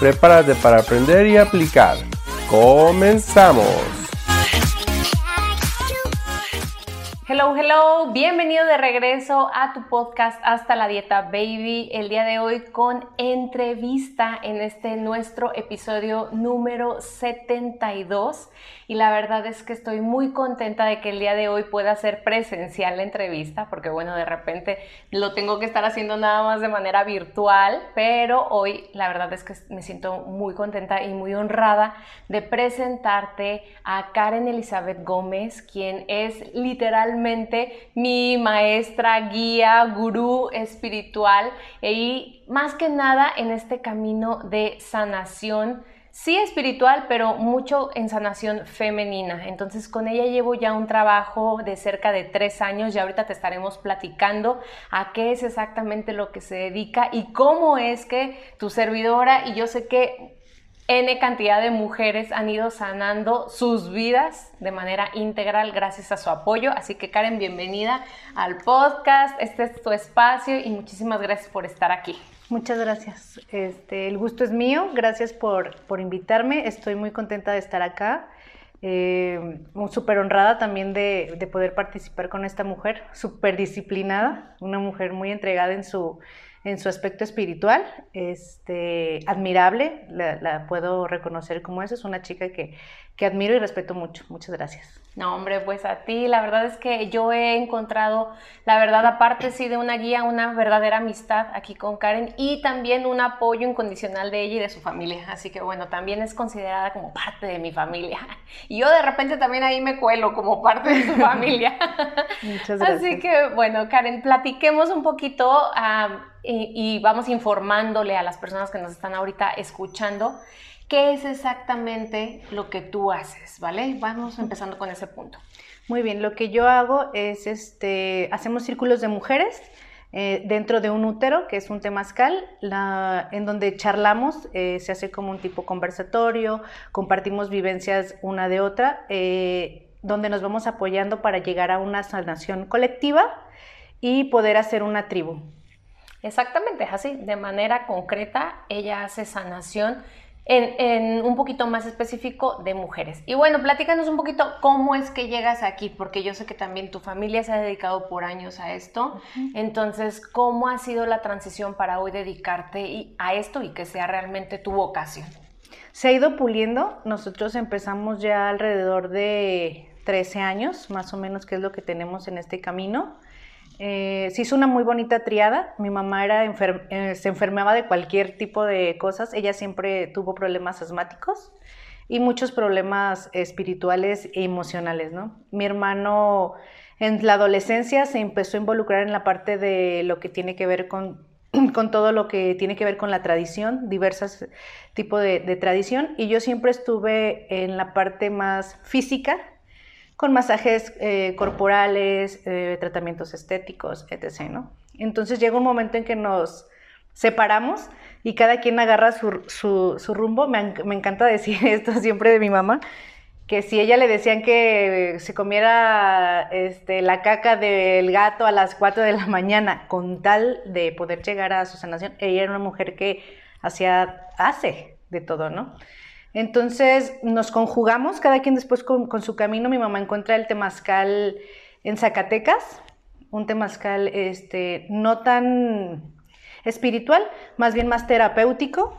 Prepárate para aprender y aplicar. ¡Comenzamos! Hello, hello, bienvenido de regreso a tu podcast Hasta la Dieta Baby. El día de hoy con entrevista en este nuestro episodio número 72. Y la verdad es que estoy muy contenta de que el día de hoy pueda ser presencial la entrevista, porque bueno, de repente lo tengo que estar haciendo nada más de manera virtual, pero hoy la verdad es que me siento muy contenta y muy honrada de presentarte a Karen Elizabeth Gómez, quien es literalmente mi maestra, guía, gurú espiritual y más que nada en este camino de sanación sí espiritual, pero mucho en sanación femenina. Entonces con ella llevo ya un trabajo de cerca de tres años y ahorita te estaremos platicando a qué es exactamente lo que se dedica y cómo es que tu servidora y yo sé que N cantidad de mujeres han ido sanando sus vidas de manera integral gracias a su apoyo. Así que Karen, bienvenida al podcast. Este es tu espacio y muchísimas gracias por estar aquí. Muchas gracias. Este, el gusto es mío. Gracias por, invitarme. Estoy muy contenta de estar acá. Eh, súper honrada también de, de poder participar con esta mujer, súper disciplinada, una mujer muy entregada en su, en su aspecto espiritual, este, admirable, la, puedo reconocer como eso, es una chica que, que admiro y respeto mucho. Muchas gracias. No, hombre, pues a ti, la verdad es que yo he encontrado, la verdad, aparte sí de una guía, una verdadera amistad aquí con Karen y también un apoyo incondicional de ella y de su familia. Así que bueno, también es considerada como parte de mi familia. Y yo de repente también ahí me cuelo como parte de su familia. Muchas gracias. Así que bueno, Karen, platiquemos un poquito y, y vamos informándole a las personas que nos están ahorita escuchando qué es exactamente lo que tú haces, ¿vale? Vamos empezando con ese punto. Muy bien, lo que yo hago es, este, hacemos círculos de mujeres eh, dentro de un útero, que es un temazcal, la, en donde charlamos, eh, se hace como un tipo conversatorio, compartimos vivencias una de otra, eh, donde nos vamos apoyando para llegar a una sanación colectiva y poder hacer una tribu. Exactamente, es así, de manera concreta, ella hace sanación en, un poquito más específico de mujeres. Y bueno, platícanos un poquito cómo es que llegas aquí, porque yo sé que también tu familia se ha dedicado por años a esto. Entonces, ¿cómo ha sido la transición para hoy dedicarte a esto y que sea realmente tu vocación? Se ha ido puliendo. Nosotros empezamos ya alrededor de 13 años, más o menos, que es lo que tenemos en este camino. Eh, se hizo una muy bonita triada. Mi mamá era eh, se enfermaba de cualquier tipo de cosas. Ella siempre tuvo problemas asmáticos y muchos problemas espirituales e emocionales. Mi hermano en la adolescencia se empezó a involucrar en la parte de lo que tiene que ver con, todo lo que tiene que ver con la tradición, diversos tipos de tradición, y yo siempre estuve en la parte más física con masajes eh, corporales, eh, tratamientos estéticos, etc. ¿no? Entonces llega un momento en que nos separamos y cada quien agarra su, rumbo. Me, me, encanta decir esto siempre de mi mamá, que si ella le decían que se comiera este, la caca del gato a las 4 de la mañana con tal de poder llegar a su sanación, ella era una mujer que hacía, hace de todo, ¿no? Entonces nos conjugamos, cada quien después con, su camino. Mi mamá encuentra el temazcal en Zacatecas, un temazcal este, no tan espiritual, más bien más terapéutico,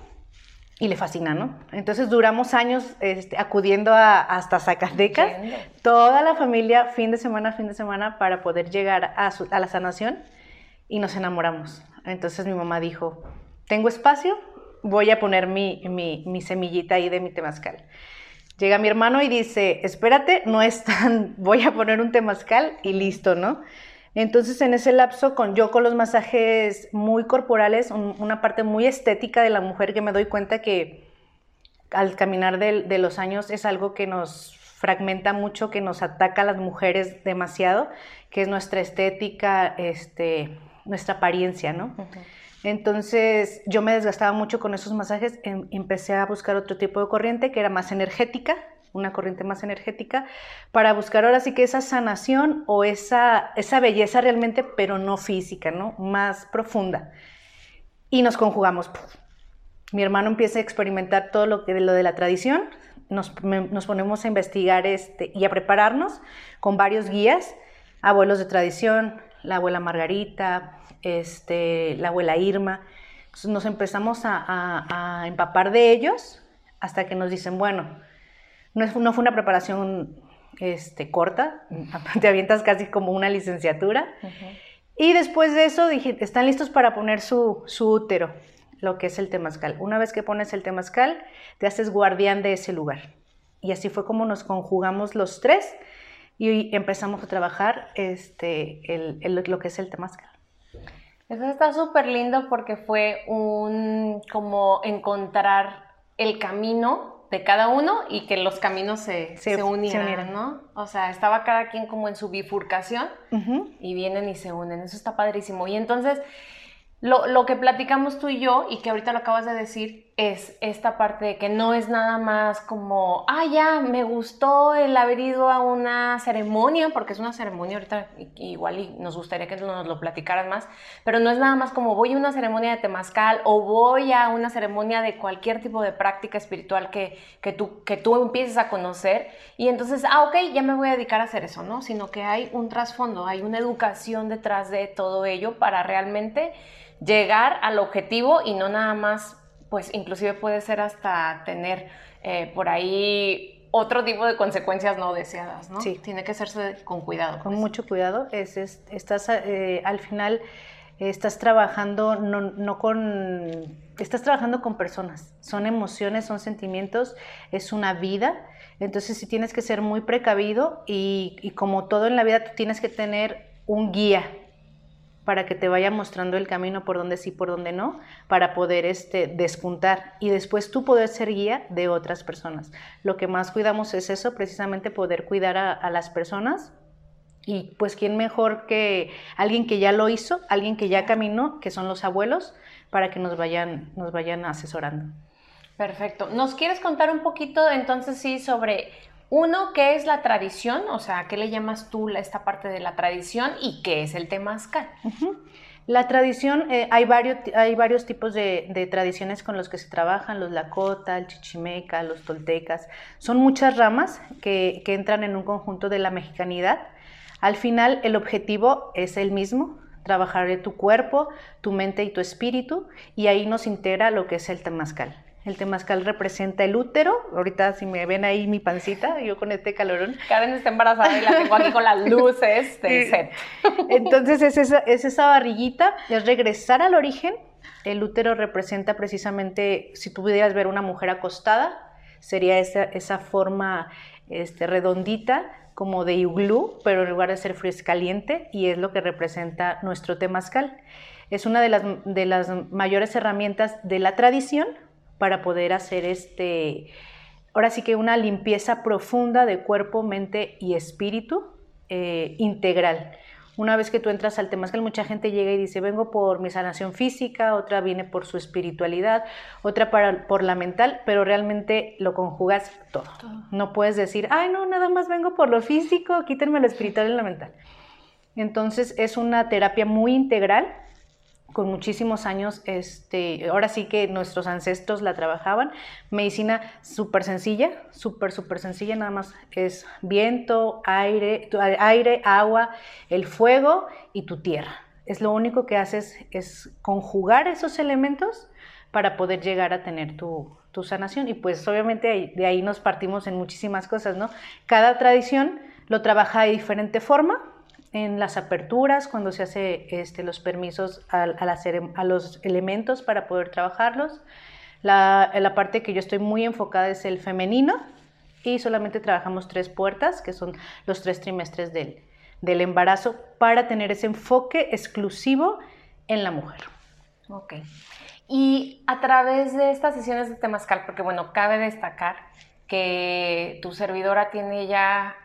y le fascina, ¿no? Entonces duramos años este, acudiendo hasta Zacatecas, toda la familia, fin de semana, fin de semana, para poder llegar a, a la sanación y nos enamoramos. Entonces mi mamá dijo, tengo espacio, voy a poner mi, semillita ahí de mi temazcal. Llega mi hermano y dice, espérate, no es tan, voy a poner un temazcal y listo, ¿no? Entonces en ese lapso, con, yo con los masajes muy corporales, una parte muy estética de la mujer que me doy cuenta que al caminar de, de los años es algo que nos fragmenta mucho, que nos ataca a las mujeres demasiado, que es nuestra estética, este, nuestra apariencia, ¿no? Entonces yo me desgastaba mucho con esos masajes, em, empecé a buscar otro tipo de corriente que era más energética, una corriente más energética, para buscar ahora sí que esa sanación o esa, esa belleza realmente, pero no física, ¿no? Más profunda. Y nos conjugamos. Mi hermano empieza a experimentar todo lo, que, lo de la tradición, nos, ponemos a investigar este, y a prepararnos con varios guías, abuelos de tradición, la abuela Margarita, este, la abuela Irma. nos empezamos a, empapar de ellos hasta que nos dicen, bueno, no, no fue una preparación este, corta, te avientas casi como una licenciatura. Y después de eso dije, están listos para poner su, su útero, lo que es el temazcal. Una vez que pones el temazcal, te haces guardián de ese lugar. Y así fue como nos conjugamos los tres y empezamos a trabajar este, el, lo que es el temazcal. Eso está súper lindo porque fue un como encontrar el camino de cada uno y que los caminos se, se, unieran, ¿no? O sea, estaba cada quien como en su bifurcación y vienen y se unen. Eso está padrísimo. Y entonces, lo, lo, que platicamos tú y yo, y que ahorita lo acabas de decir, es esta parte de que no es nada más como, ah, ya, me gustó el haber ido a una ceremonia, porque es una ceremonia, ahorita igual y nos gustaría que nos lo platicaras más, pero no es nada más como voy a una ceremonia de temazcal o voy a una ceremonia de cualquier tipo de práctica espiritual que, que, tú, que tú empieces a conocer y entonces, ah, ok, ya me voy a dedicar a hacer eso, ¿no? Sino que hay un trasfondo, hay una educación detrás de todo ello para realmente llegar al objetivo y no nada más pues inclusive puede ser hasta tener eh, por ahí otro tipo de consecuencias no deseadas, ¿no? Sí. Tiene que hacerse con cuidado. Con pues. mucho cuidado. Es, estás eh, al final estás trabajando no, no, con estás trabajando con personas. Son emociones, son sentimientos, es una vida. Entonces sí tienes que ser muy precavido y, y como todo en la vida tú tienes que tener un guía para que te vaya mostrando el camino por donde sí, por donde no, para poder este, despuntar y después tú poder ser guía de otras personas. Lo que más cuidamos es eso, precisamente poder cuidar a, las personas y pues quién mejor que alguien que ya lo hizo, alguien que ya caminó, que son los abuelos, para que nos vayan, nos vayan asesorando. Perfecto. ¿Nos quieres contar un poquito entonces sí sobre uno, ¿qué es la tradición? O sea, ¿qué le llamas tú esta parte de la tradición y qué es el temazcal? La tradición, eh, hay, varios, hay varios tipos de, tradiciones con los que se trabajan, los lakota, el chichimeca, los toltecas. Son muchas ramas que, entran en un conjunto de la mexicanidad. Al final, el objetivo es el mismo, trabajar tu cuerpo, tu mente y tu espíritu, y ahí nos integra lo que es el temazcal. El temazcal representa el útero. Ahorita si me ven ahí mi pancita, yo con este calorón. Karen está embarazada y la tengo aquí con las luces del set. Entonces es esa, es esa barriguita, es regresar al origen. El útero representa precisamente, si tú pudieras ver una mujer acostada, sería esa, esa forma este, redondita como de iglú, pero en lugar de ser frío es caliente y es lo que representa nuestro temazcal. Es una de las, de las mayores herramientas de la tradición para poder hacer este, ahora sí que una limpieza profunda de cuerpo, mente y espíritu eh, integral. Una vez que tú entras al temazcal, mucha gente llega y dice, vengo por mi sanación física, otra viene por su espiritualidad, otra para, por la mental, pero realmente lo conjugas todo. No puedes decir, ay, no, nada más vengo por lo físico, quítenme lo espiritual y lo mental. Entonces es una terapia muy integral con muchísimos años, este, ahora sí que nuestros ancestros la trabajaban. Medicina súper sencilla, súper, súper sencilla, nada más es viento, aire, aire, agua, el fuego y tu tierra. Es lo único que haces es conjugar esos elementos para poder llegar a tener tu, tu sanación. Y pues obviamente de ahí nos partimos en muchísimas cosas, ¿no? Cada tradición lo trabaja de diferente forma, en las aperturas, cuando se hace este, los permisos a, a, los elementos para poder trabajarlos. La, la, parte que yo estoy muy enfocada es el femenino y solamente trabajamos tres puertas, que son los tres trimestres del, del embarazo, para tener ese enfoque exclusivo en la mujer. Ok. Y a través de estas sesiones de Temazcal, porque bueno, cabe destacar que tu servidora tiene ya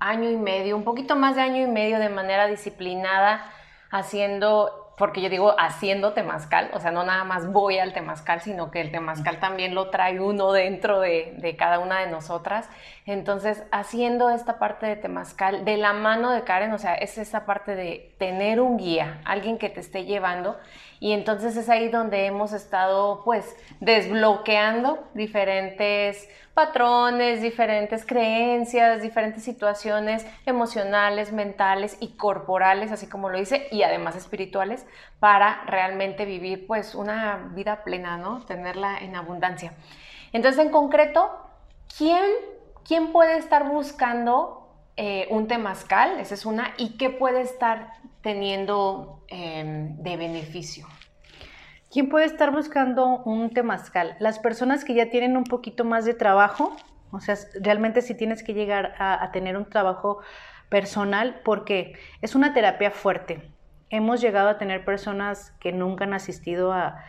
año y medio, un poquito más de año y medio de manera disciplinada haciendo porque yo digo haciendo temazcal, o sea, no nada más voy al temazcal, sino que el temazcal también lo trae uno dentro de, cada una de nosotras. Entonces, haciendo esta parte de temazcal de la mano de Karen, o sea, es esta parte de tener un guía, alguien que te esté llevando. Y entonces es ahí donde hemos estado, pues, desbloqueando diferentes patrones, diferentes creencias, diferentes situaciones emocionales, mentales y corporales, así como lo dice, y además espirituales, para realmente vivir pues una vida plena, ¿no? Tenerla en abundancia. Entonces, en concreto, ¿quién, quién puede estar buscando eh, un temazcal? Esa es una. ¿Y qué puede estar teniendo em, de beneficio? ¿Quién puede estar buscando un temazcal? Las personas que ya tienen un poquito más de trabajo, o sea, realmente si tienes que llegar a, tener un trabajo personal, porque es una terapia fuerte. Hemos llegado a tener personas que nunca han asistido a,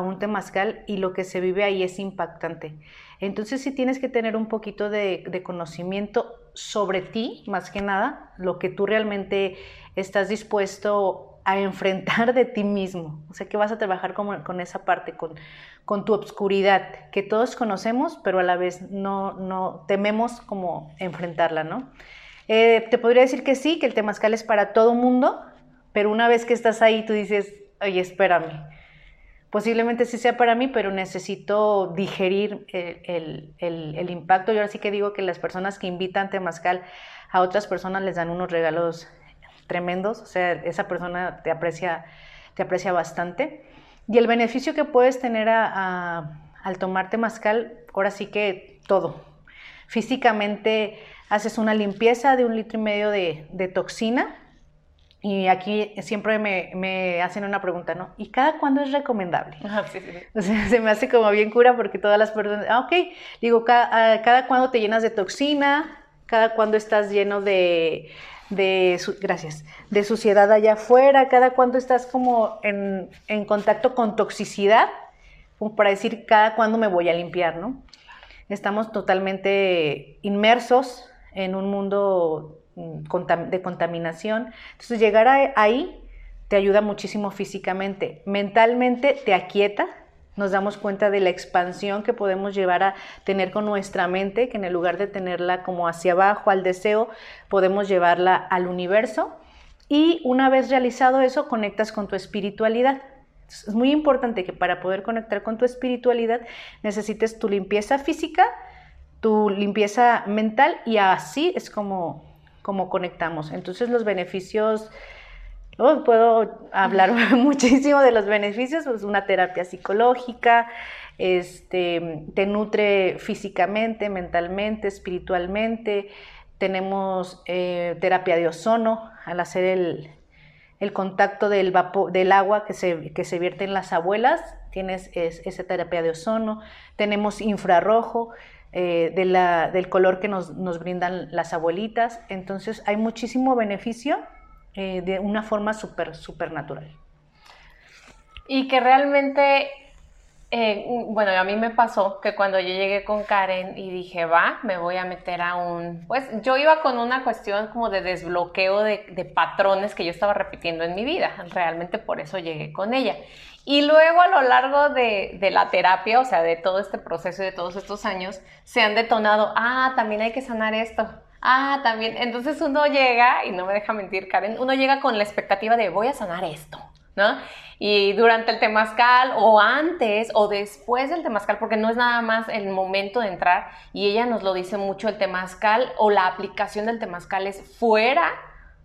un temazcal y lo que se vive ahí es impactante. Entonces sí tienes que tener un poquito de, conocimiento sobre ti, más que nada, lo que tú realmente estás dispuesto a enfrentar de ti mismo. O sea, que vas a trabajar con, esa parte, con, con, tu obscuridad, que todos conocemos, pero a la vez no, no tememos como enfrentarla, ¿no? Eh, te podría decir que sí, que el temazcal es para todo mundo, pero una vez que estás ahí, tú dices, oye, espérame. Posiblemente sí sea para mí, pero necesito digerir el, el, el, impacto. Yo ahora sí que digo que las personas que invitan temazcal a otras personas les dan unos regalos tremendos, o sea, esa persona te aprecia, te aprecia bastante. Y el beneficio que puedes tener al tomarte mascal, ahora sí que todo. Físicamente haces una limpieza de un litro y medio de, toxina. Y aquí siempre me, hacen una pregunta, ¿no? ¿Y cada cuándo es recomendable? Ah, sí, sí. O sea, se me hace como bien cura porque todas las personas, ah, ok, digo, cada, ah, cada cuándo te llenas de toxina, cada cuándo estás lleno de, de, gracias, de suciedad allá afuera, cada cuando estás como en, contacto con toxicidad, como para decir cada cuándo me voy a limpiar, ¿no? Estamos totalmente inmersos en un mundo de contaminación. Entonces llegar ahí te ayuda muchísimo físicamente. Mentalmente te aquieta, nos damos cuenta de la expansión que podemos llevar a tener con nuestra mente, que en el lugar de tenerla como hacia abajo al deseo, podemos llevarla al universo. Y una vez realizado eso, conectas con tu espiritualidad. es muy importante que para poder conectar con tu espiritualidad necesites tu limpieza física, tu limpieza mental y así es como, como conectamos. Entonces los beneficios Oh, puedo hablar muchísimo de los beneficios, pues una terapia psicológica, este, te nutre físicamente, mentalmente, espiritualmente. Tenemos eh, terapia de ozono al hacer el, contacto del, del agua que se, que se, vierte en las abuelas, tienes esa terapia de ozono. Tenemos infrarrojo. Eh, del color que nos, nos brindan las abuelitas. Entonces hay muchísimo beneficio eh, de una forma súper, súper natural. Y que realmente, eh, bueno, a mí me pasó que cuando yo llegué con Karen y dije, va, me voy a meter a un, pues yo iba con una cuestión como de desbloqueo de, patrones que yo estaba repitiendo en mi vida, realmente por eso llegué con ella. Y luego a lo largo de, de, la terapia, o sea, de todo este proceso y de todos estos años, se han detonado, ah, también hay que sanar esto, Ah, también. Entonces uno llega, y no me deja mentir Karen, uno llega con la expectativa de voy a sanar esto, ¿no? Y durante el temazcal o antes o después del temazcal, porque no es nada más el momento de entrar, y ella nos lo dice mucho, el temazcal o la aplicación del temazcal es fuera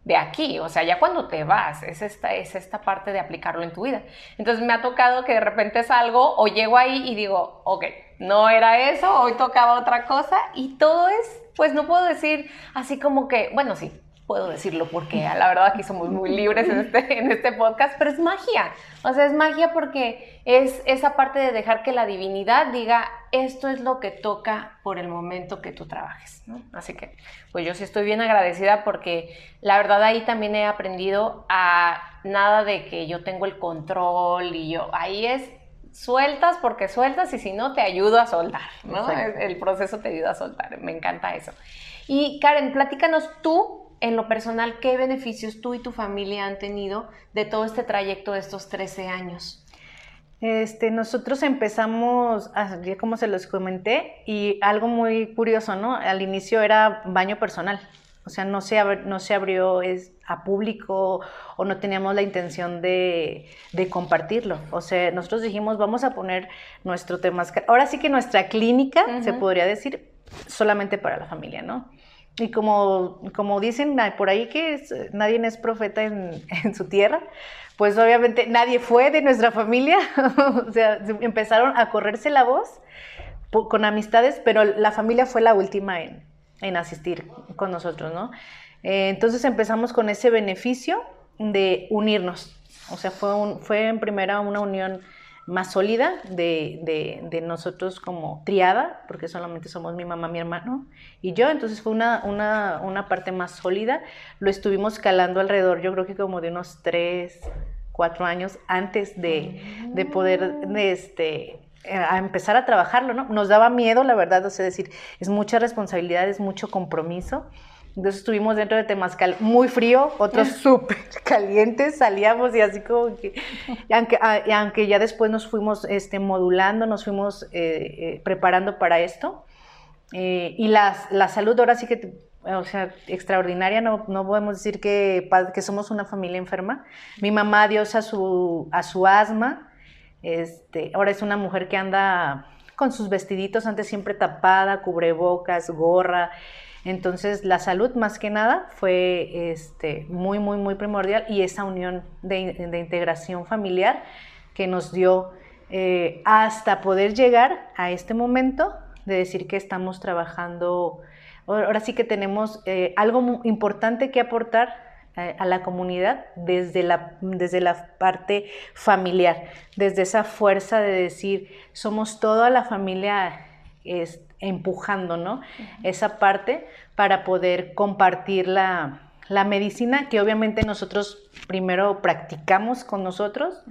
de aquí, o sea, ya cuando te vas, es esta, es esta parte de aplicarlo en tu vida. Entonces me ha tocado que de repente salgo o llego ahí y digo, ok, no era eso, hoy tocaba otra cosa y todo es, pues no puedo decir así como que, bueno, sí, puedo decirlo porque la verdad aquí somos muy libres en este, en este podcast, pero es magia. O sea, es magia porque es esa parte de dejar que la divinidad diga, esto es lo que toca por el momento que tú trabajes. Así que, pues yo sí estoy bien agradecida porque la verdad ahí también he aprendido a nada de que yo tengo el control y yo, ahí es sueltas porque sueltas y si no te ayudo a soltar, ¿no? El proceso te ayuda a soltar, me encanta eso. Y Karen, platícanos tú en lo personal, ¿qué beneficios tú y tu familia han tenido de todo este trayecto de estos 13 años? Este, nosotros empezamos, ya como se los comenté, y algo muy curioso, ¿no? Al inicio era baño personal, o sea, no se, no se abrió es, a público o no teníamos la intención de, de, compartirlo. O sea, nosotros dijimos, vamos a poner nuestro tema. Ahora sí que nuestra clínica, se podría decir, solamente para la familia, ¿no? Y como, como dicen por ahí que nadie es profeta en, en, su tierra, pues obviamente nadie fue de nuestra familia, o sea, empezaron a correrse la voz con amistades, pero la familia fue la última en, en asistir con nosotros, ¿no? Eh, entonces empezamos con ese beneficio de unirnos, o sea, fue, un, fue en primera una unión más sólida de, nosotros como triada, porque solamente somos mi mamá, mi hermano y yo, entonces fue una, una, parte más sólida. Lo estuvimos calando alrededor, yo creo que como de unos tres, cuatro años antes de, poder este, a empezar a trabajarlo, ¿no? Nos daba miedo, la verdad, o sea, decir, es mucha responsabilidad, es mucho compromiso. Entonces estuvimos dentro de Temazcal muy frío, otros súper calientes, salíamos y así como que, aunque, ah, aunque ya después nos fuimos este, modulando, nos fuimos eh, eh, preparando para esto. Eh, y la, la, salud ahora sí que, o sea, extraordinaria, no, no podemos decir que, que somos una familia enferma. Mi mamá, Dios a su, a su asma, este, ahora es una mujer que anda con sus vestiditos, antes siempre tapada, cubrebocas, gorra. Entonces, la salud más que nada fue este, muy, muy, muy primordial y esa unión de, integración familiar que nos dio eh, hasta poder llegar a este momento de decir que estamos trabajando, ahora sí que tenemos eh, algo importante que aportar eh, a la comunidad desde la, desde la parte familiar, desde esa fuerza de decir, somos toda la familia empujando, ¿no? Esa parte para poder compartir la, medicina que obviamente nosotros primero practicamos con nosotros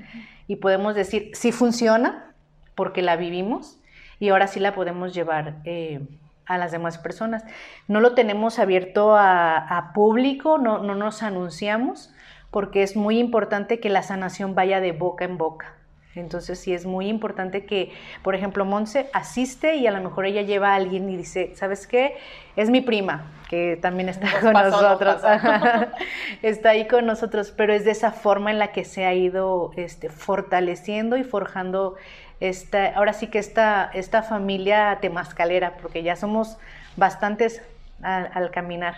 y podemos decir si funciona porque la vivimos y ahora sí la podemos llevar eh, a las demás personas. No lo tenemos abierto a, público, no, no nos anunciamos porque es muy importante que la sanación vaya de boca en boca. Entonces sí es muy importante que, por ejemplo, Monse asiste y a lo mejor ella lleva a alguien y dice, ¿sabes qué? Es mi prima, que también está con nosotros. está ahí con nosotros, pero es de esa forma en la que se ha ido este, fortaleciendo y forjando esta, ahora sí que esta, esta familia temascalera, porque ya somos bastantes al caminar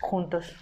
juntos.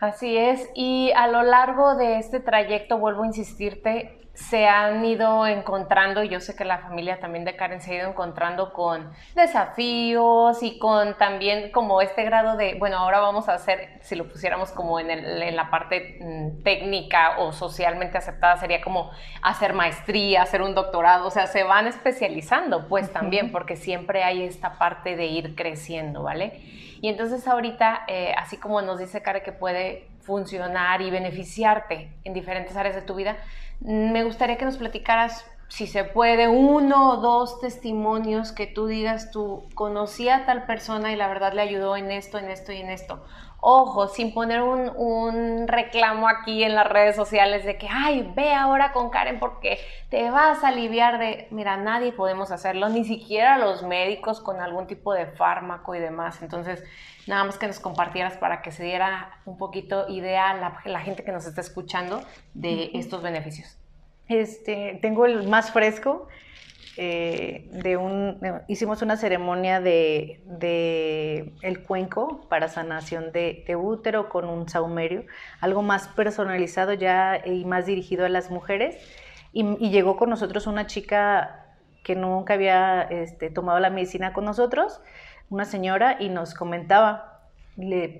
Así es, y a lo largo de este trayecto, vuelvo a insistirte, se han ido encontrando, y yo sé que la familia también de Karen se ha ido encontrando con desafíos y con también como este grado de, bueno, ahora vamos a hacer, si lo pusiéramos como en, el, en la parte mm, técnica o socialmente aceptada, sería como hacer maestría, hacer un doctorado, o sea, se van especializando pues también, porque siempre hay esta parte de ir creciendo, ¿vale? Y entonces ahorita, eh, así como nos dice Karen que puede funcionar y beneficiarte en diferentes áreas de tu vida, me gustaría que nos platicaras, si se puede, uno o dos testimonios que tú digas, tú conocí a tal persona y la verdad le ayudó en esto, en esto y en esto. Ojo, sin poner un, reclamo aquí en las redes sociales de que, ay, ve ahora con Karen porque te vas a aliviar de, mira, nadie podemos hacerlo, ni siquiera los médicos con algún tipo de fármaco y demás. Entonces, nada más que nos compartieras para que se diera un poquito idea la, la gente que nos está escuchando de estos beneficios. Este, tengo el más fresco. Eh, hicimos una ceremonia de, el cuenco para sanación de, de, útero con un saumerio, algo más personalizado ya y más dirigido a las mujeres. Y, y llegó con nosotros una chica que nunca había este, tomado la medicina con nosotros una señora y nos comentaba,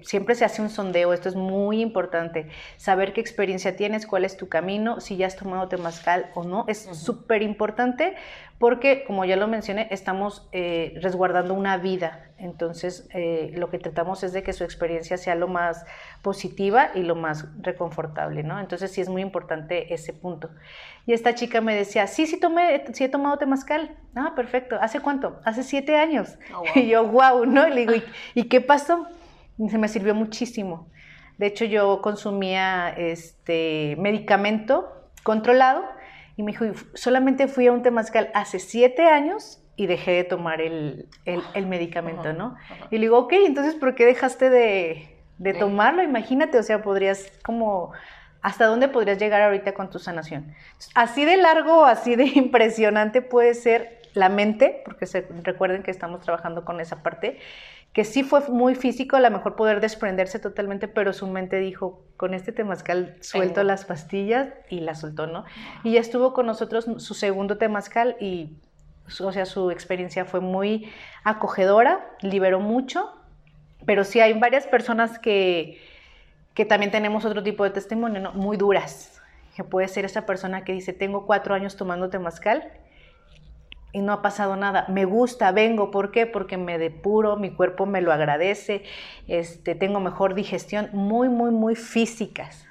siempre se hace un sondeo, esto es muy importante, saber qué experiencia tienes, cuál es tu camino, si ya has tomado temazcal o no, es súper importante porque, como ya lo mencioné, estamos eh, resguardando una vida, entonces eh, lo que tratamos es de que su experiencia sea lo más positiva y lo más reconfortable, ¿no? Entonces sí es muy importante ese punto. Y esta chica me decía, sí, sí, tomé, sí he tomado temazcal. Ah, perfecto. ¿Hace cuánto? Hace siete años. Oh, y yo, wow, ¿no? Y le digo, ¿y, qué pasó? Se me sirvió muchísimo. De hecho, yo consumía este medicamento controlado y me dijo, solamente fui a un temazcal hace siete años y dejé de tomar el, el, medicamento, ¿no? Y le digo, ok, entonces, ¿por qué dejaste de, de tomarlo? Imagínate, o sea, podrías como ¿Hasta dónde podrías llegar ahorita con tu sanación? Así de largo, así de impresionante puede ser la mente, porque se, recuerden que estamos trabajando con esa parte, que sí fue muy físico, a lo mejor poder desprenderse totalmente, pero su mente dijo, con este temazcal suelto las pastillas y la soltó, ¿no? Y ya estuvo con nosotros su segundo temazcal y, o sea, su experiencia fue muy acogedora, liberó mucho, pero sí hay varias personas que que también tenemos otro tipo de testimonio, ¿no? muy duras, que puede ser esa persona que dice, tengo cuatro años tomando temazcal y no ha pasado nada. Me gusta, vengo, ¿por qué? Porque me depuro, mi cuerpo me lo agradece, este, tengo mejor digestión, muy, muy, muy físicas.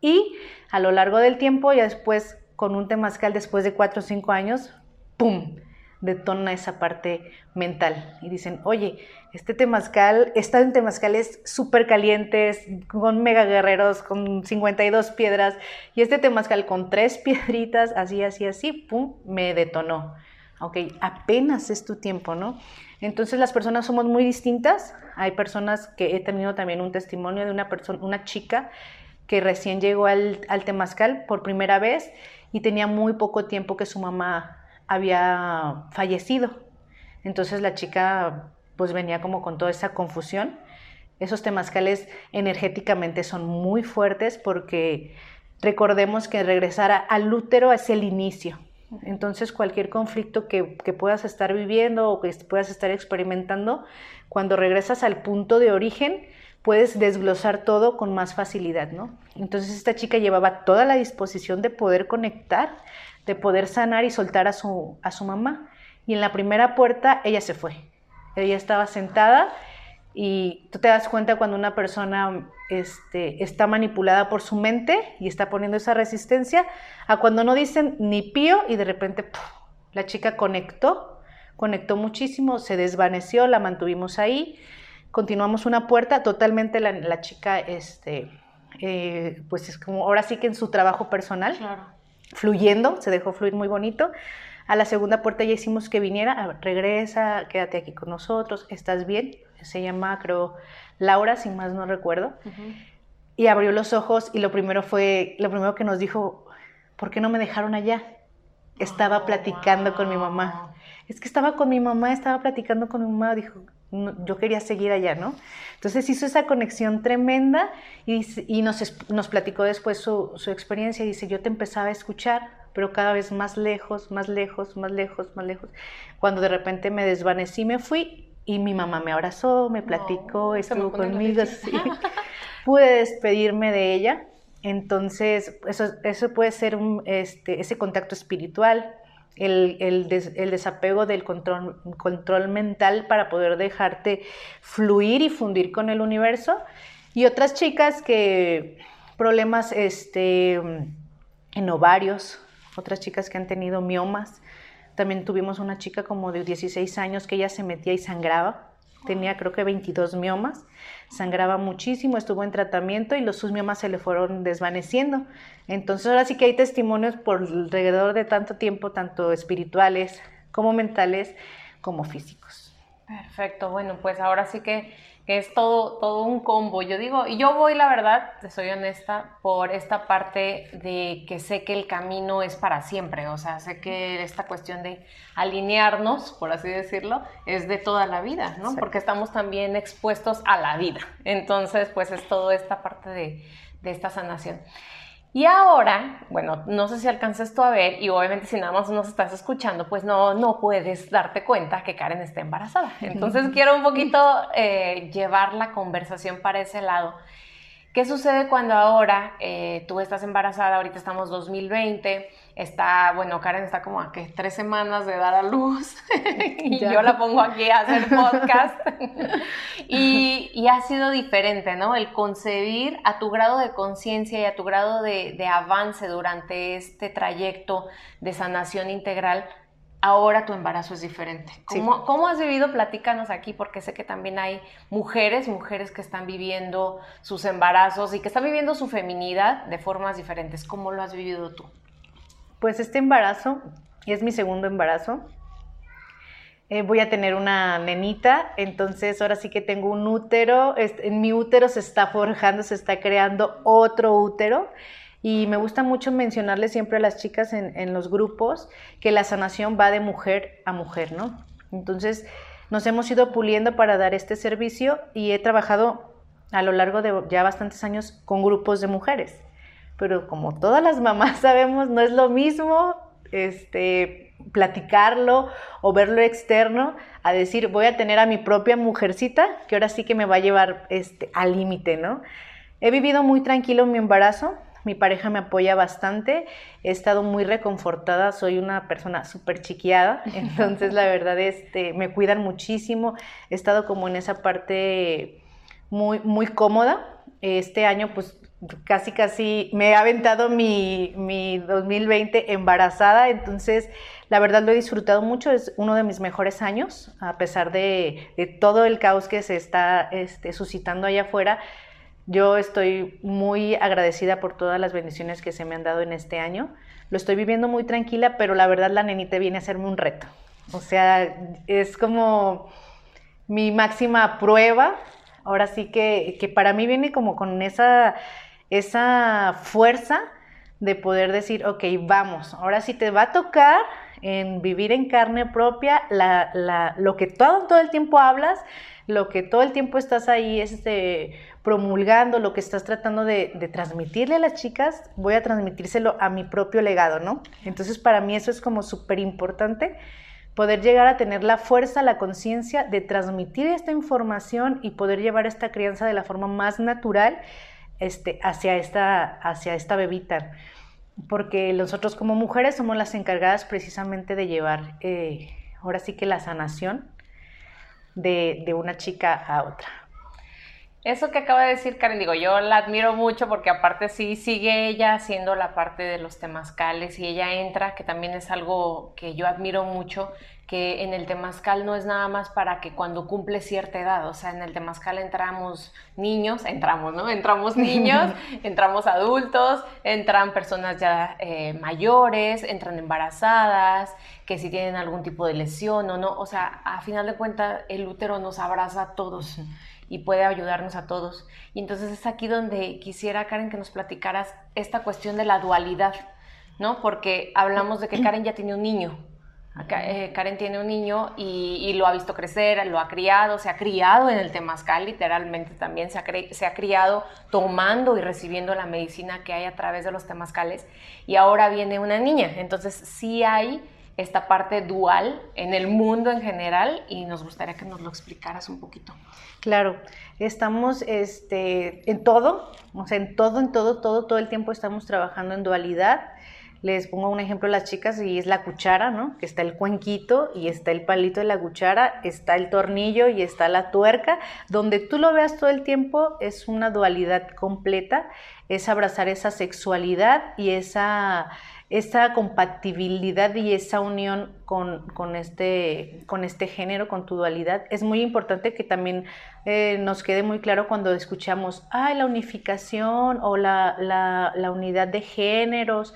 Y a lo largo del tiempo, ya después, con un temazcal, después de cuatro o cinco años, ¡pum! detona esa parte mental y dicen, oye, este temazcal, está en temazcales súper calientes, con mega guerreros, con 52 piedras, y este temazcal con tres piedritas, así, así, así, pum, me detonó. Ok, apenas es tu tiempo, ¿no? Entonces las personas somos muy distintas. Hay personas que he tenido también un testimonio de una persona, una chica que recién llegó al, al por primera vez y tenía muy poco tiempo que su mamá había fallecido. Entonces la chica pues venía como con toda esa confusión. Esos temazcales energéticamente son muy fuertes porque recordemos que regresar al útero es el inicio. Entonces cualquier conflicto que, que, puedas estar viviendo o que puedas estar experimentando, cuando regresas al punto de origen, puedes desglosar todo con más facilidad, ¿no? Entonces esta chica llevaba toda la disposición de poder conectar de poder sanar y soltar a su, a su mamá. Y en la primera puerta ella se fue. Ella estaba sentada y tú te das cuenta cuando una persona este, está manipulada por su mente y está poniendo esa resistencia, a cuando no dicen ni pío y de repente la chica conectó, conectó muchísimo, se desvaneció, la mantuvimos ahí, continuamos una puerta, totalmente la, chica, este, eh, pues es como ahora sí que en su trabajo personal. Claro fluyendo, se dejó fluir muy bonito. A la segunda puerta ya hicimos que viniera, regresa, quédate aquí con nosotros, ¿estás bien? Se llama, creo, Laura, si más no recuerdo. Y abrió los ojos y lo primero fue, lo primero que nos dijo, ¿por qué no me dejaron allá? Estaba oh, platicando con mi mamá. Es que estaba con mi mamá, estaba platicando con mi mamá, dijo, yo quería seguir allá, ¿no? Entonces hizo esa conexión tremenda y, nos, nos, platicó después su, su, experiencia. Dice, yo te empezaba a escuchar, pero cada vez más lejos, más lejos, más lejos, más lejos. Cuando de repente me desvanecí, me fui y mi mamá me abrazó, me platicó, estuvo conmigo. Pude despedirme de ella. Entonces, eso, eso puede ser un, este, ese contacto espiritual el, desapego del control, control mental para poder dejarte fluir y fundir con el universo. Y otras chicas que problemas este, en ovarios, otras chicas que han tenido miomas. También tuvimos una chica como de 16 años que ella se metía y sangraba tenía creo que 22 miomas, sangraba muchísimo, estuvo en tratamiento y los sus miomas se le fueron desvaneciendo. Entonces ahora sí que hay testimonios por alrededor de tanto tiempo, tanto espirituales como mentales como físicos. Perfecto, bueno, pues ahora sí que que es todo, todo un combo. Yo digo, y yo voy, la verdad, te soy honesta, por esta parte de que sé que el camino es para siempre, o sea, sé que esta cuestión de alinearnos, por así decirlo, es de toda la vida, ¿no? Porque estamos también expuestos a la vida. Entonces, pues es toda esta parte de, de esta sanación. Y ahora, bueno, no sé si alcanzas tú a ver, y obviamente si nada más nos estás escuchando, pues no, no puedes darte cuenta que Karen está embarazada. Entonces quiero un poquito eh, llevar la conversación para ese lado. ¿Qué sucede cuando ahora eh, tú estás embarazada? Ahorita estamos 2020, está, bueno, Karen está como a que tres semanas de dar a luz y yo la pongo aquí a hacer podcast. y, ha sido diferente, ¿no? El concebir a tu grado de conciencia y a tu grado de, de avance durante este trayecto de sanación integral ahora tu embarazo es diferente. ¿Cómo, has vivido? Platícanos aquí, porque sé que también hay mujeres, mujeres que están viviendo sus embarazos y que están viviendo su feminidad de formas diferentes. ¿Cómo lo has vivido tú? Pues este embarazo es mi segundo embarazo. Eh, voy a tener una nenita, entonces ahora sí que tengo un útero, en mi útero se está forjando, se está creando otro útero y me gusta mucho mencionarle siempre a las chicas en, los grupos que la sanación va de mujer a mujer, ¿no? Entonces, nos hemos ido puliendo para dar este servicio y he trabajado a lo largo de ya bastantes años con grupos de mujeres. Pero como todas las mamás sabemos, no es lo mismo este, platicarlo o verlo externo a decir voy a tener a mi propia mujercita que ahora sí que me va a llevar este, al límite, ¿no? He vivido muy tranquilo mi embarazo, mi pareja me apoya bastante, he estado muy reconfortada, soy una persona súper chiquiada, entonces la verdad este, me cuidan muchísimo, he estado como en esa parte muy, muy cómoda. Este año pues casi casi me he aventado mi, mi 2020 embarazada, entonces la verdad lo he disfrutado mucho, es uno de mis mejores años, a pesar de, de todo el caos que se está este, suscitando allá afuera yo estoy muy agradecida por todas las bendiciones que se me han dado en este año. Lo estoy viviendo muy tranquila, pero la verdad la nenita viene a hacerme un reto. O sea, es como mi máxima prueba. Ahora sí que, que para mí viene como con esa, esa fuerza de poder decir, ok, vamos, ahora sí te va a tocar en vivir en carne propia la, la, lo que todo, todo el tiempo hablas, lo que todo el tiempo estás ahí este, promulgando, lo que estás tratando de, transmitirle a las chicas, voy a transmitírselo a mi propio legado, ¿no? Entonces para mí eso es como súper importante, poder llegar a tener la fuerza, la conciencia de transmitir esta información y poder llevar esta crianza de la forma más natural este, hacia, esta, hacia esta bebita. Porque nosotros como mujeres somos las encargadas precisamente de llevar, eh, ahora sí que la sanación de, de una chica a otra. Eso que acaba de decir Karen, digo, yo la admiro mucho porque aparte sí sigue ella haciendo la parte de los temazcales y ella entra, que también es algo que yo admiro mucho, que en el temazcal no es nada más para que cuando cumple cierta edad, o sea, en el temazcal entramos niños, entramos, ¿no? Entramos niños, entramos adultos, entran personas ya eh, mayores, entran embarazadas, que si tienen algún tipo de lesión o no, o sea, a final de cuentas el útero nos abraza a todos y puede ayudarnos a todos. Y entonces es aquí donde quisiera, Karen, que nos platicaras esta cuestión de la dualidad, ¿no? Porque hablamos de que Karen ya tiene un niño. Eh, Karen tiene un niño y, lo ha visto crecer, lo ha criado, se ha criado en el Temazcal, literalmente también se ha, se ha criado tomando y recibiendo la medicina que hay a través de los Temazcales y ahora viene una niña. Entonces sí hay esta parte dual en el mundo en general y nos gustaría que nos lo explicaras un poquito. Claro, estamos este, en todo, o sea, en todo, en todo, todo, todo el tiempo estamos trabajando en dualidad. Les pongo un ejemplo a las chicas y es la cuchara, ¿no? Que está el cuenquito y está el palito de la cuchara, está el tornillo y está la tuerca. Donde tú lo veas todo el tiempo es una dualidad completa, es abrazar esa sexualidad y esa esa compatibilidad y esa unión con, este, con este género, con tu dualidad, es muy importante que también eh, nos quede muy claro cuando escuchamos, ay, la unificación o la, la, unidad de géneros.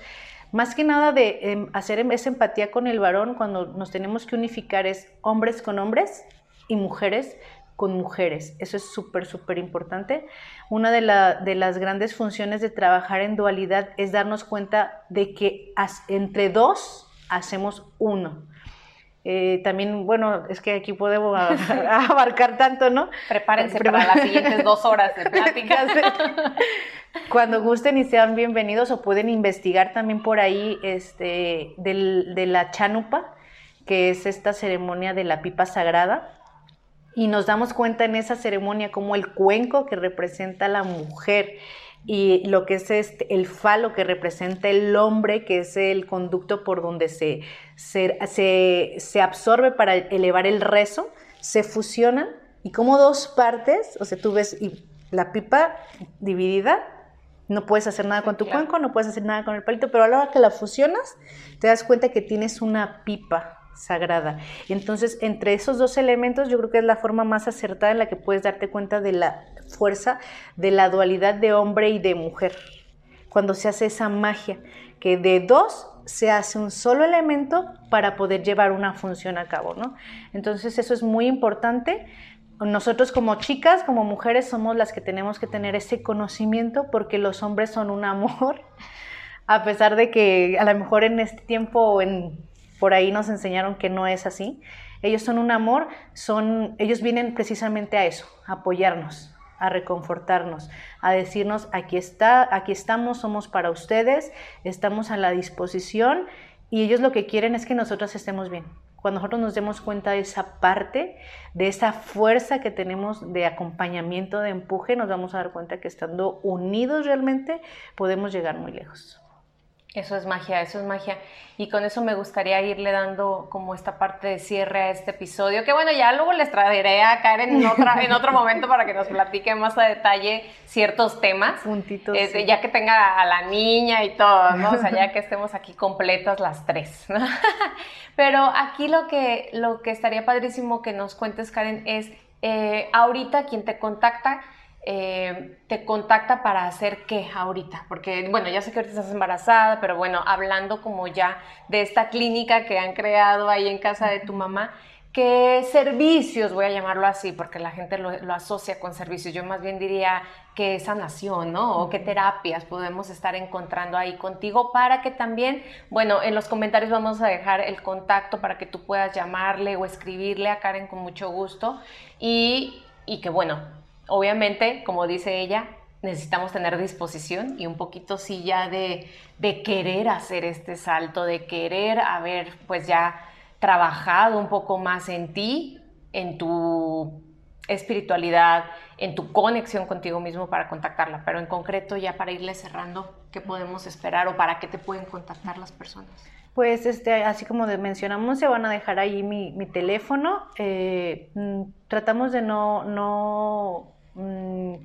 Más que nada de em, hacer em, esa empatía con el varón, cuando nos tenemos que unificar es hombres con hombres y mujeres con mujeres. Eso es súper, súper importante. Una de, las grandes funciones de trabajar en dualidad es darnos cuenta de que entre dos hacemos uno. Eh, también, bueno, es que aquí podemos abarcar tanto, ¿no? Prepárense para las siguientes dos horas de pláticas. Cuando gusten y sean bienvenidos o pueden investigar también por ahí este, de la chanupa, que es esta ceremonia de la pipa sagrada. Y nos damos cuenta en esa ceremonia como el cuenco que representa a la mujer y lo que es este, el falo que representa el hombre, que es el conducto por donde se, se, se absorbe para elevar el rezo, se fusionan y como dos partes, o sea, tú ves y la pipa dividida, no puedes hacer nada con tu cuenco, no puedes hacer nada con el palito, pero a la hora que la fusionas, te das cuenta que tienes una pipa sagrada. Entonces, entre esos dos elementos, yo creo que es la forma más acertada en la que puedes darte cuenta de la fuerza de la dualidad de hombre y de mujer. Cuando se hace esa magia, que de dos se hace un solo elemento para poder llevar una función a cabo, ¿no? Entonces, eso es muy importante nosotros como chicas, como mujeres, somos las que tenemos que tener ese conocimiento porque los hombres son un amor, a pesar de que a lo mejor en este tiempo en, por ahí nos enseñaron que no es así. Ellos son un amor, son, ellos vienen precisamente a eso, a apoyarnos, a reconfortarnos, a decirnos, aquí, está, aquí estamos, somos para ustedes, estamos a la disposición y ellos lo que quieren es que nosotros estemos bien cuando nosotros nos demos cuenta de esa parte, de esa fuerza que tenemos de acompañamiento, de empuje, nos vamos a dar cuenta que estando unidos realmente podemos llegar muy lejos. Eso es magia, eso es magia. Y con eso me gustaría irle dando como esta parte de cierre a este episodio, que bueno, ya luego les traeré a Karen en, otra, en otro momento para que nos platique más a detalle ciertos temas. Puntitos. Este, ya que tenga a la niña y todo, ¿no? O sea, ya que estemos aquí completas las tres. Pero aquí lo que, lo que estaría padrísimo que nos cuentes, Karen, es eh, ahorita quien te contacta, eh, te contacta para hacer qué ahorita? Porque, bueno, ya sé que ahorita estás embarazada, pero bueno, hablando como ya de esta clínica que han creado ahí en casa de tu mamá, ¿qué servicios, voy a llamarlo así, porque la gente lo, asocia con servicios? Yo más bien diría qué sanación, ¿no? O qué terapias podemos estar encontrando ahí contigo para que también, bueno, en los comentarios vamos a dejar el contacto para que tú puedas llamarle o escribirle a Karen con mucho gusto y, y que, bueno, obviamente, como dice ella, necesitamos tener disposición y un poquito sí ya de, querer hacer este salto, de querer haber pues ya trabajado un poco más en ti, en tu espiritualidad, en tu conexión contigo mismo para contactarla. Pero en concreto, ya para irle cerrando, ¿qué podemos esperar o para qué te pueden contactar las personas? Pues este, así como mencionamos, se van a dejar ahí mi, teléfono. Eh, mm, tratamos de no, no Mm,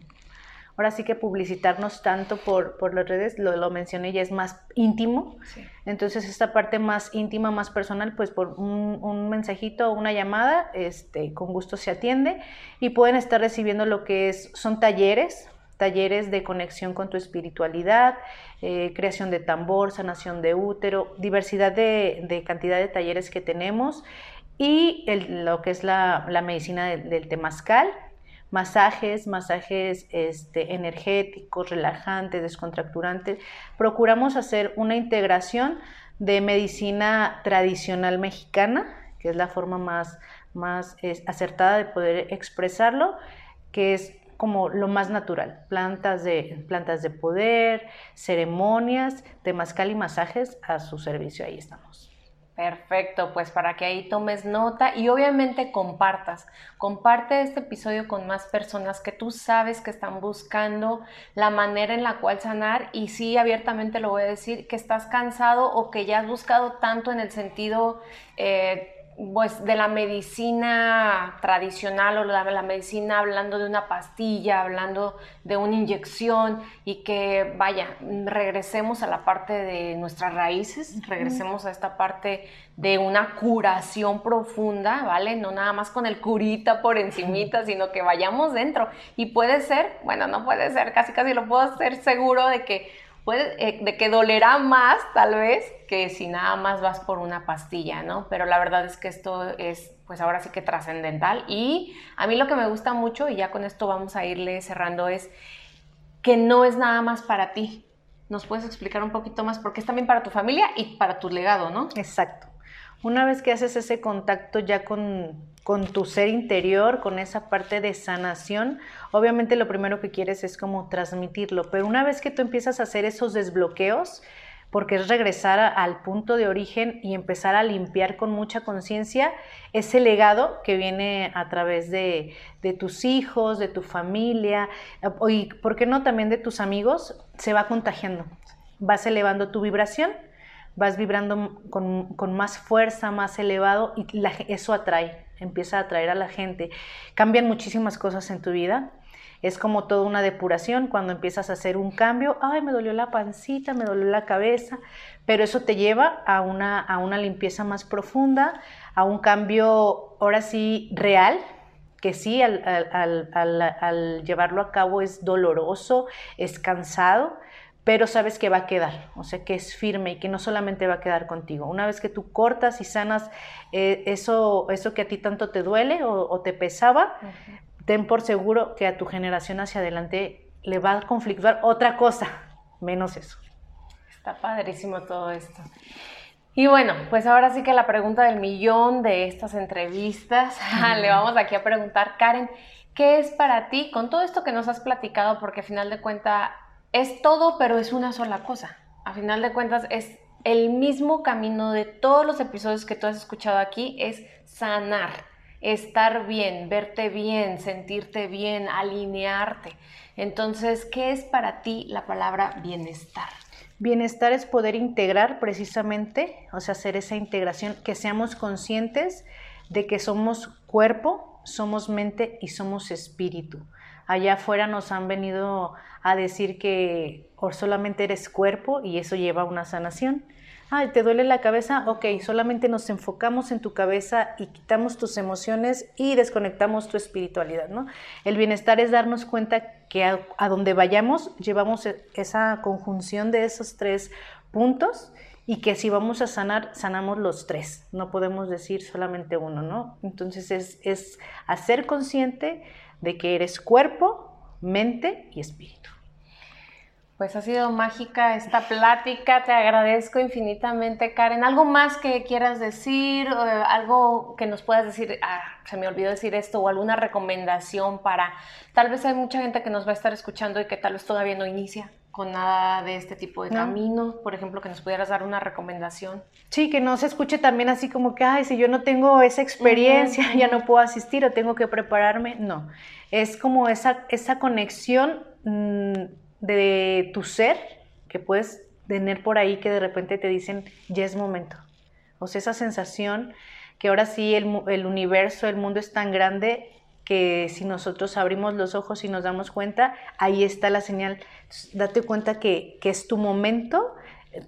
ahora sí que publicitarnos tanto por, por las redes, lo, lo, mencioné, ya es más íntimo. Entonces, esta parte más íntima, más personal, pues por un, un, mensajito o una llamada, este, con gusto se atiende y pueden estar recibiendo lo que es, son talleres, talleres de conexión con tu espiritualidad, eh, creación de tambor, sanación de útero, diversidad de, de cantidad de talleres que tenemos y lo que es la, la medicina del temazcal, masajes, masajes este, energéticos, relajantes, descontracturantes. Procuramos hacer una integración de medicina tradicional mexicana, que es la forma más, más acertada de poder expresarlo, que es como lo más natural, plantas de, plantas de poder, ceremonias, temazcal y masajes a su servicio, ahí estamos. Perfecto, pues para que ahí tomes nota y obviamente compartas. Comparte este episodio con más personas que tú sabes que están buscando la manera en la cual sanar y sí, abiertamente lo voy a decir, que estás cansado o que ya has buscado tanto en el sentido... Eh, pues de la medicina tradicional o la, la medicina hablando de una pastilla, hablando de una inyección y que vaya, regresemos a la parte de nuestras raíces, regresemos a esta parte de una curación profunda, ¿vale? No nada más con el curita por encimita, sino que vayamos dentro. Y puede ser, bueno, no puede ser, casi casi lo puedo hacer seguro de que eh, de que dolerá más tal vez que si nada más vas por una pastilla, ¿no? Pero la verdad es que esto es pues ahora sí que trascendental y a mí lo que me gusta mucho y ya con esto vamos a irle cerrando es que no es nada más para ti. ¿Nos puedes explicar un poquito más? Porque es también para tu familia y para tu legado, ¿no? Exacto. Una vez que haces ese contacto ya con, con tu ser interior, con esa parte de sanación, obviamente lo primero que quieres es como transmitirlo, pero una vez que tú empiezas a hacer esos desbloqueos, porque es regresar al punto de origen y empezar a limpiar con mucha conciencia ese legado que viene a través de, de, tus hijos, de tu familia, y, ¿por qué no?, también de tus amigos, se va contagiando, vas elevando tu vibración vas vibrando con, más fuerza, más elevado y eso atrae, empieza a atraer a la gente. Cambian muchísimas cosas en tu vida. Es como toda una depuración cuando empiezas a hacer un cambio. Ay, me dolió la pancita, me dolió la cabeza, pero eso te lleva a una, a una limpieza más profunda, a un cambio ahora sí real, que sí, al, al llevarlo a cabo es doloroso, es cansado, pero sabes que va a quedar, o sea, que es firme y que no solamente va a quedar contigo. Una vez que tú cortas y sanas eh, eso, eso que a ti tanto te duele o, te pesaba, ten por seguro que a tu generación hacia adelante le va a conflictuar otra cosa, menos eso. Está padrísimo todo esto. Y bueno, pues ahora sí que la pregunta del millón de estas entrevistas, le vamos aquí a preguntar, Karen, ¿qué es para ti con todo esto que nos has platicado? Porque al final de cuentas es todo, pero es una sola cosa. A final de cuentas, es el mismo camino de todos los episodios que tú has escuchado aquí, es sanar, estar bien, verte bien, sentirte bien, alinearte. Entonces, ¿qué es para ti la palabra bienestar? Bienestar es poder integrar precisamente, o sea, hacer esa integración, que seamos conscientes de que somos cuerpo, somos mente y somos espíritu allá afuera nos han venido a decir que solamente eres cuerpo y eso lleva a una sanación. Ay, ¿te duele la cabeza? Ok, solamente nos enfocamos en tu cabeza y quitamos tus emociones y desconectamos tu espiritualidad, ¿no? El bienestar es darnos cuenta que a, a donde vayamos llevamos e, esa conjunción de esos tres puntos y que si vamos a sanar, sanamos los tres, no podemos decir solamente uno, ¿no? Entonces es, es hacer consciente de que eres cuerpo, mente y espíritu. Pues ha sido mágica esta plática, te agradezco infinitamente, Karen. ¿Algo más que quieras decir? ¿Algo que nos puedas decir? Ah, se me olvidó decir esto, o alguna recomendación para. Tal vez hay mucha gente que nos va a estar escuchando y que tal vez todavía no inicia con nada de este tipo de camino, por ejemplo, que nos pudieras dar una recomendación. Sí, que no se escuche también así como que, ay, si yo no tengo esa experiencia, ya no puedo asistir o tengo que prepararme. No, es como esa, esa conexión mm, de tu ser que puedes tener por ahí que de repente te dicen, ya es momento. O sea, esa sensación que ahora sí el, el universo, el mundo es tan grande que si nosotros abrimos los ojos y nos damos cuenta, ahí está la señal. date cuenta que, es tu momento,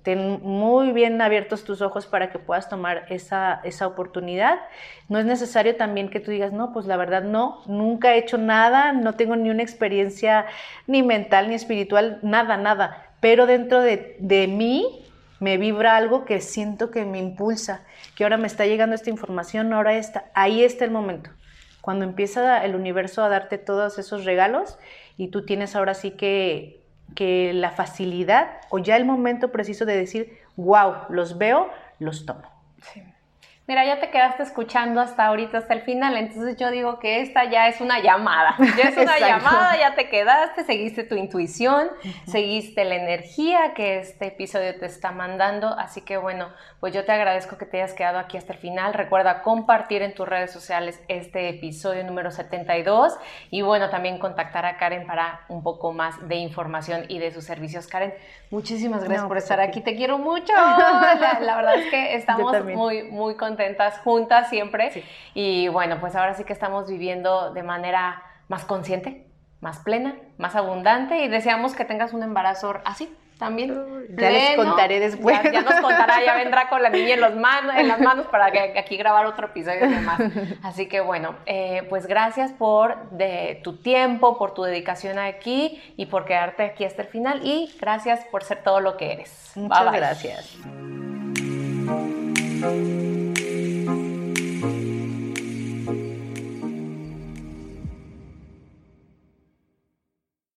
ten muy bien abiertos tus ojos para que puedas tomar esa, esa oportunidad. No es necesario también que tú digas, no, pues la verdad no, nunca he hecho nada, no tengo ni una experiencia ni mental ni espiritual, nada, nada. Pero dentro de, de mí me vibra algo que siento que me impulsa, que ahora me está llegando esta información, ahora está, ahí está el momento cuando empieza el universo a darte todos esos regalos y tú tienes ahora sí que, que la facilidad o ya el momento preciso de decir, wow, los veo, los tomo. Sí. Mira, ya te quedaste escuchando hasta ahorita, hasta el final, entonces yo digo que esta ya es una llamada. Ya es una llamada, ya te quedaste, seguiste tu intuición, seguiste la energía que este episodio te está mandando. Así que bueno, pues yo te agradezco que te hayas quedado aquí hasta el final. Recuerda compartir en tus redes sociales este episodio número 72 y bueno, también contactar a Karen para un poco más de información y de sus servicios. Karen, muchísimas gracias por pues estar aquí. Te quiero mucho. La, verdad es que estamos muy, muy contentos contentas juntas siempre. Y bueno, pues ahora sí que estamos viviendo de manera más consciente, más plena, más abundante y deseamos que tengas un embarazo así también. Ya les contaré después. Ya, nos contará, ya vendrá con la niña en, los manos, en las manos para que aquí grabar otro episodio. Así que bueno, eh, pues gracias por de, tu tiempo, por tu dedicación aquí y por quedarte aquí hasta el final y gracias por ser todo lo que eres. Muchas gracias.